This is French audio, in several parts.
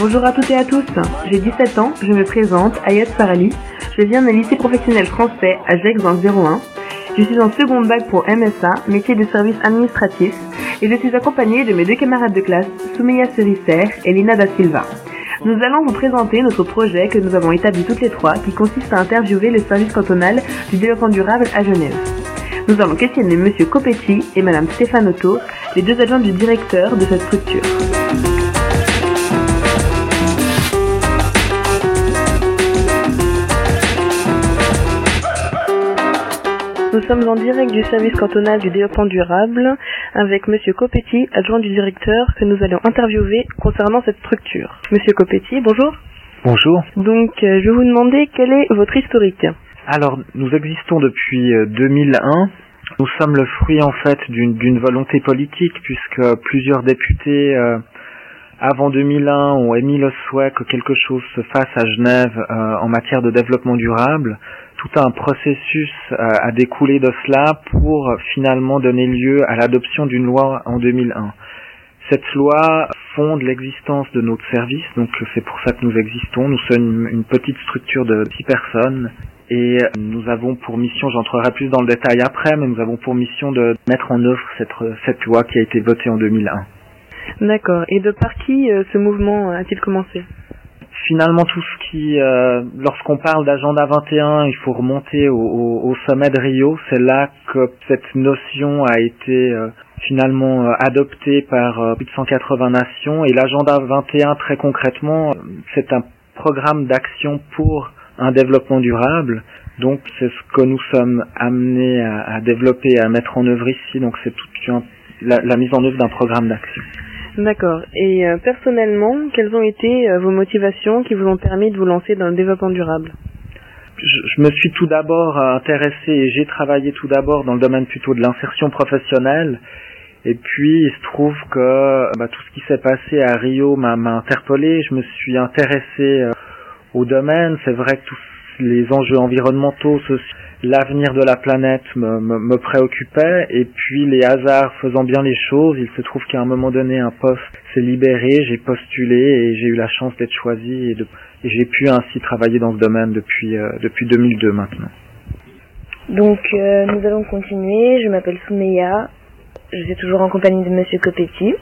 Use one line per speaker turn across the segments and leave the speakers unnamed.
Bonjour à toutes et à tous, j'ai 17 ans, je me présente, Ayat Sarali, je viens d'un lycée professionnel français à Gex dans 01. Je suis en seconde bac pour MSA, métier de service administratif, et je suis accompagnée de mes deux camarades de classe, Soumeya Cerisser et Lina da Silva. Nous allons vous présenter notre projet que nous avons établi toutes les trois, qui consiste à interviewer le service cantonal du développement durable à Genève. Nous allons questionner Monsieur Copetti et Madame Stefanoto, les deux adjoints du directeur de cette structure. Nous sommes en direct du service cantonal du développement durable avec Monsieur Copetti, adjoint du directeur, que nous allons interviewer concernant cette structure. Monsieur Copetti, bonjour.
Bonjour.
Donc, euh, je vais vous demander quel est votre historique.
Alors, nous existons depuis euh, 2001. Nous sommes le fruit en fait d'une d'une volonté politique puisque plusieurs députés euh, avant 2001 ont émis le souhait que quelque chose se fasse à Genève euh, en matière de développement durable. Tout un processus euh, a découlé de cela pour finalement donner lieu à l'adoption d'une loi en 2001. Cette loi fonde l'existence de notre service, donc c'est pour ça que nous existons. Nous sommes une, petite structure de 10 personnes et nous avons pour mission, j'entrerai plus dans le détail après, mais nous avons pour mission de mettre en œuvre cette, cette loi qui a été votée en 2001.
D'accord. Et de par qui euh, ce mouvement a-t-il commencé?
Finalement, tout ce qui, euh, lorsqu'on parle d'agenda 21, il faut remonter au, au, au sommet de Rio. C'est là que cette notion a été euh, finalement euh, adoptée par euh, plus de 180 nations. Et l'agenda 21, très concrètement, c'est un programme d'action pour un développement durable. Donc c'est ce que nous sommes amenés à, à développer à mettre en œuvre ici. Donc c'est toute la, la mise en œuvre d'un programme d'action.
D'accord. Et euh, personnellement, quelles ont été euh, vos motivations qui vous ont permis de vous lancer dans le développement durable?
Je, je, me suis tout d'abord intéressé et j'ai travaillé tout d'abord dans le domaine plutôt de l'insertion professionnelle. Et puis il se trouve que bah, tout ce qui s'est passé à Rio m'a interpellé. Je me suis intéressé euh, au domaine. C'est vrai que tous les enjeux environnementaux, l'avenir de la planète me, me, me, préoccupait. Et puis les hasards faisant bien les choses, il se trouve qu'à un moment donné, un poste s'est libéré. J'ai postulé et j'ai eu la chance d'être choisi et, de, et j'ai pu ainsi travailler dans ce domaine depuis euh, depuis 2002 maintenant.
Donc euh, nous allons continuer. Je m'appelle Soumeya. Je suis toujours en compagnie de Monsieur Copetti.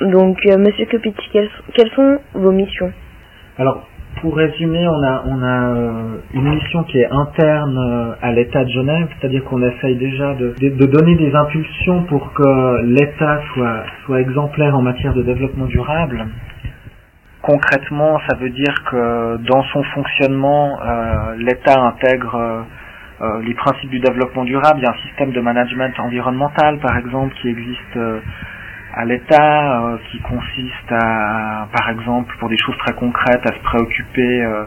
Donc euh, Monsieur Copetti, quelles, quelles sont vos missions?
Alors pour résumer, on a, on a euh, une mission qui est interne euh, à l'État de Genève, c'est-à-dire qu'on essaye déjà de, de, donner des impulsions pour que l'État soit, soit exemplaire en matière de développement durable. Concrètement, ça veut dire que dans son fonctionnement, euh, l'État intègre euh, les principes du développement durable. Il y a un système de management environnemental, par exemple, qui existe à l'État euh, qui consiste à, par exemple, pour des choses très concrètes, à se préoccuper euh,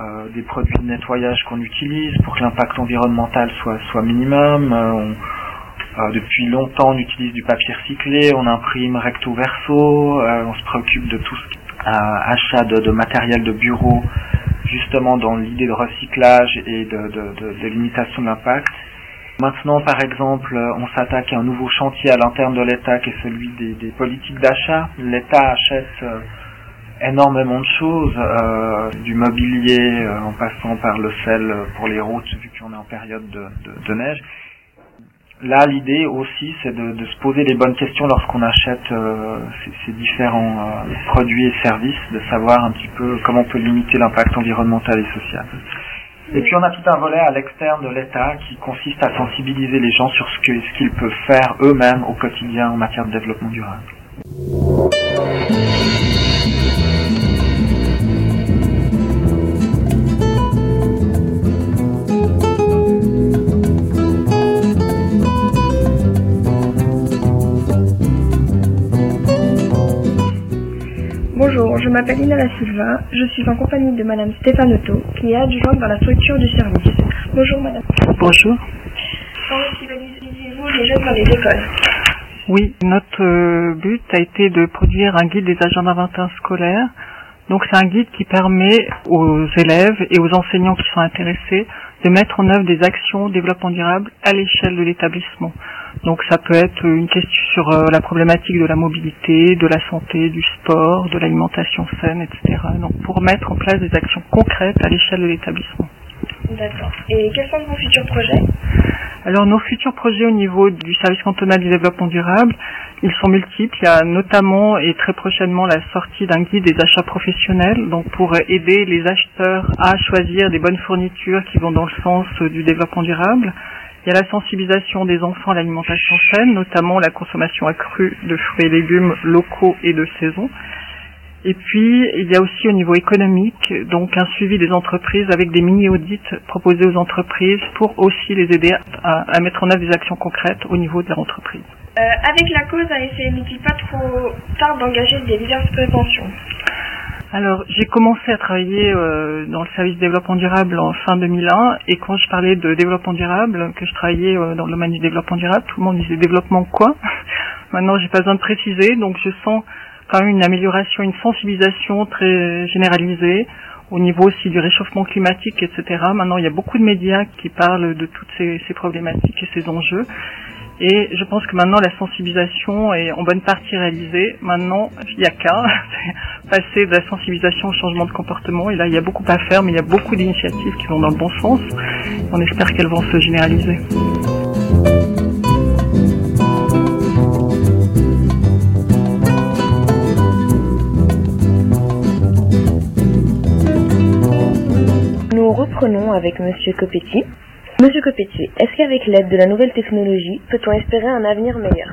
euh, des produits de nettoyage qu'on utilise pour que l'impact environnemental soit, soit minimum. On, depuis longtemps, on utilise du papier recyclé, on imprime recto verso, on se préoccupe de tout ce qui achat de, de, matériel de bureau, justement dans l'idée de recyclage et de, de, de limitation de l'impact. Maintenant, par exemple, on s'attaque à un nouveau chantier à l'interne de l'État qui est celui des, politiques d'achat. L'État achète euh, énormément de choses, euh, du mobilier euh, en passant par le sel pour les routes vu qu'on est en période de, neige. Là, l'idée aussi, c'est de, se poser les bonnes questions lorsqu'on achète ces, différents produits et services, de savoir un petit peu comment on peut limiter l'impact environnemental et social. Et puis on a tout un volet à l'externe de l'État qui consiste à sensibiliser les gens sur ce qu'ils ce qu'ils peuvent faire eux-mêmes au quotidien en matière de développement durable.
Bonjour, je m'appelle Ina La Silva, je suis en compagnie de Madame Stefanoto, qui est adjointe dans la structure du service. Bonjour Madame.
Bonjour.
Comment utilisez-vous les jeunes dans les écoles?
Oui, notre but a été de produire un guide des agendas 21 scolaires. Donc c'est un guide qui permet aux élèves et aux enseignants qui sont intéressés de mettre en œuvre des actions développement durable à l'échelle de l'établissement. Donc ça peut être une question sur euh, la problématique de la mobilité, de la santé, du sport, de l'alimentation saine, etc. Donc pour mettre en place des actions concrètes à l'échelle de l'établissement.
D'accord. Et quels sont vos futurs projets?
Alors nos futurs projets au niveau du service cantonal du développement durable, ils sont multiples. Il y a notamment et très prochainement la sortie d'un guide des achats professionnels, donc pour aider les acheteurs à choisir des bonnes fournitures qui vont dans le sens du développement durable. Il y a la sensibilisation des enfants à l'alimentation saine, notamment la consommation accrue de fruits et légumes locaux et de saison. Et puis, il y a aussi au niveau économique, donc un suivi des entreprises avec des mini-audits proposés aux entreprises pour aussi les aider à, mettre en œuvre des actions concrètes au niveau de leur entreprise.
Euh, avec la cause ASC, n'est-il pas trop tard d'engager des diverses préventions
Alors, j'ai commencé à travailler euh, dans le service développement durable en fin 2001 et quand je parlais de développement durable, que je travaillais euh, dans le domaine du développement durable, tout le monde disait développement quoi? Maintenant, j'ai pas besoin de préciser, donc je sens quand même une amélioration, une sensibilisation très généralisée au niveau aussi du réchauffement climatique, etc. Maintenant, il y a beaucoup de médias qui parlent de toutes ces, ces problématiques et ces enjeux. Et je pense que maintenant la sensibilisation est en bonne partie réalisée. Maintenant, il n'y a qu'à passer de la sensibilisation au changement de comportement. Et là, il y a beaucoup à faire, mais il y a beaucoup d'initiatives qui vont dans le bon sens. On espère qu'elles vont se généraliser.
Nous reprenons avec Monsieur Copetti. Monsieur Copetti, est-ce qu'avec l'aide de la nouvelle technologie, peut-on espérer un avenir meilleur?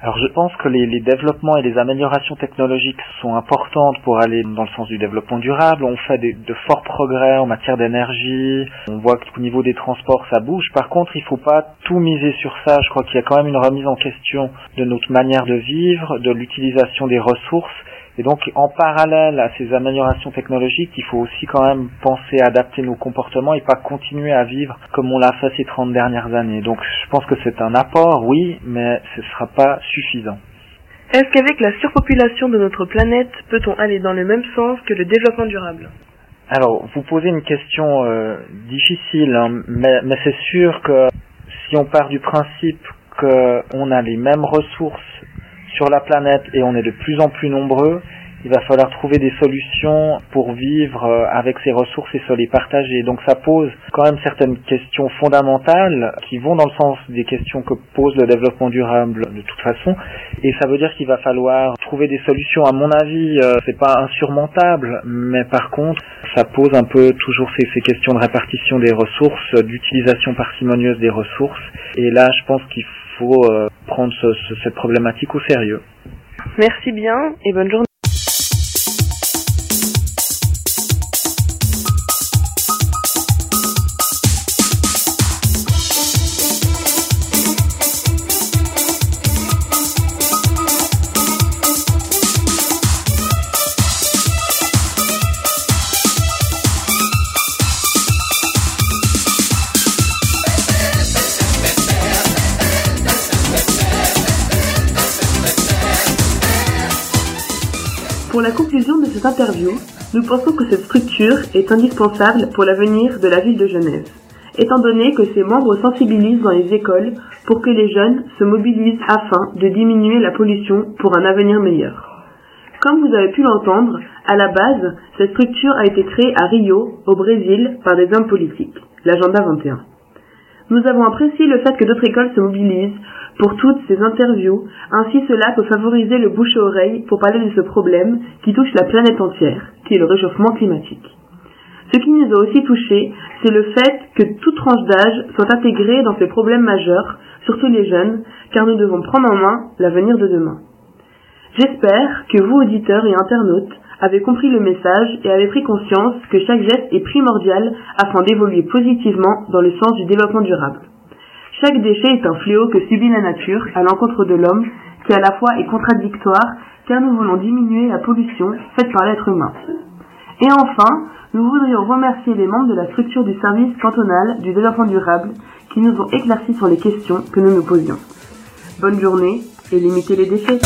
Alors je pense que les, développements et les améliorations technologiques sont importantes pour aller dans le sens du développement durable. On fait de forts progrès en matière d'énergie. On voit qu'au niveau des transports ça bouge. Par contre, il ne faut pas tout miser sur ça. Je crois qu'il y a quand même une remise en question de notre manière de vivre, de l'utilisation des ressources. Et donc, en parallèle à ces améliorations technologiques, il faut aussi quand même penser à adapter nos comportements et pas continuer à vivre comme on l'a fait ces 30 dernières années. Donc, je pense que c'est un apport, oui, mais ce ne sera pas suffisant.
Est-ce qu'avec la surpopulation de notre planète, peut-on aller dans le même sens que le développement durable?
Alors, vous posez une question euh, difficile, hein, mais, mais c'est sûr que si on part du principe qu'on a les mêmes ressources sur la planète et on est de plus en plus nombreux, il va falloir trouver des solutions pour vivre avec ces ressources et se les partager. Donc ça pose quand même certaines questions fondamentales qui vont dans le sens des questions que pose le développement durable de toute façon. Et ça veut dire qu'il va falloir trouver des solutions. À mon avis, c'est pas insurmontable, mais par contre, ça pose un peu toujours ces, ces questions de répartition des ressources, d'utilisation parcimonieuse des ressources. Et là, je pense qu'il faut euh, prendre ce, ce, cette problématique au sérieux.
Merci bien et bonne journée. Pour la conclusion de cette interview, nous pensons que cette structure est indispensable pour l'avenir de la ville de Genève, étant donné que ses membres sensibilisent dans les écoles pour que les jeunes se mobilisent afin de diminuer la pollution pour un avenir meilleur. Comme vous avez pu l'entendre, à la base, cette structure a été créée à Rio, au Brésil, par des hommes politiques, l'agenda 21. Nous avons apprécié le fait que d'autres écoles se mobilisent pour toutes ces interviews, ainsi cela peut favoriser le bouche à oreille pour parler de ce problème qui touche la planète entière, qui est le réchauffement climatique. Ce qui nous a aussi touché, c'est le fait que toute tranche d'âge soit intégrée dans ces problèmes majeurs, surtout les jeunes, car nous devons prendre en main l'avenir de demain. J'espère que vous, auditeurs et internautes, avez compris le message et avez pris conscience que chaque geste est primordial afin d'évoluer positivement dans le sens du développement durable. Chaque déchet est un fléau que subit la nature à l'encontre de l'homme, qui à la fois est contradictoire, car nous voulons diminuer la pollution faite par l'être humain. Et enfin, nous voudrions remercier les membres de la structure du service cantonal du développement durable qui nous ont éclairci sur les questions que nous nous posions. Bonne journée et limitez les déchets.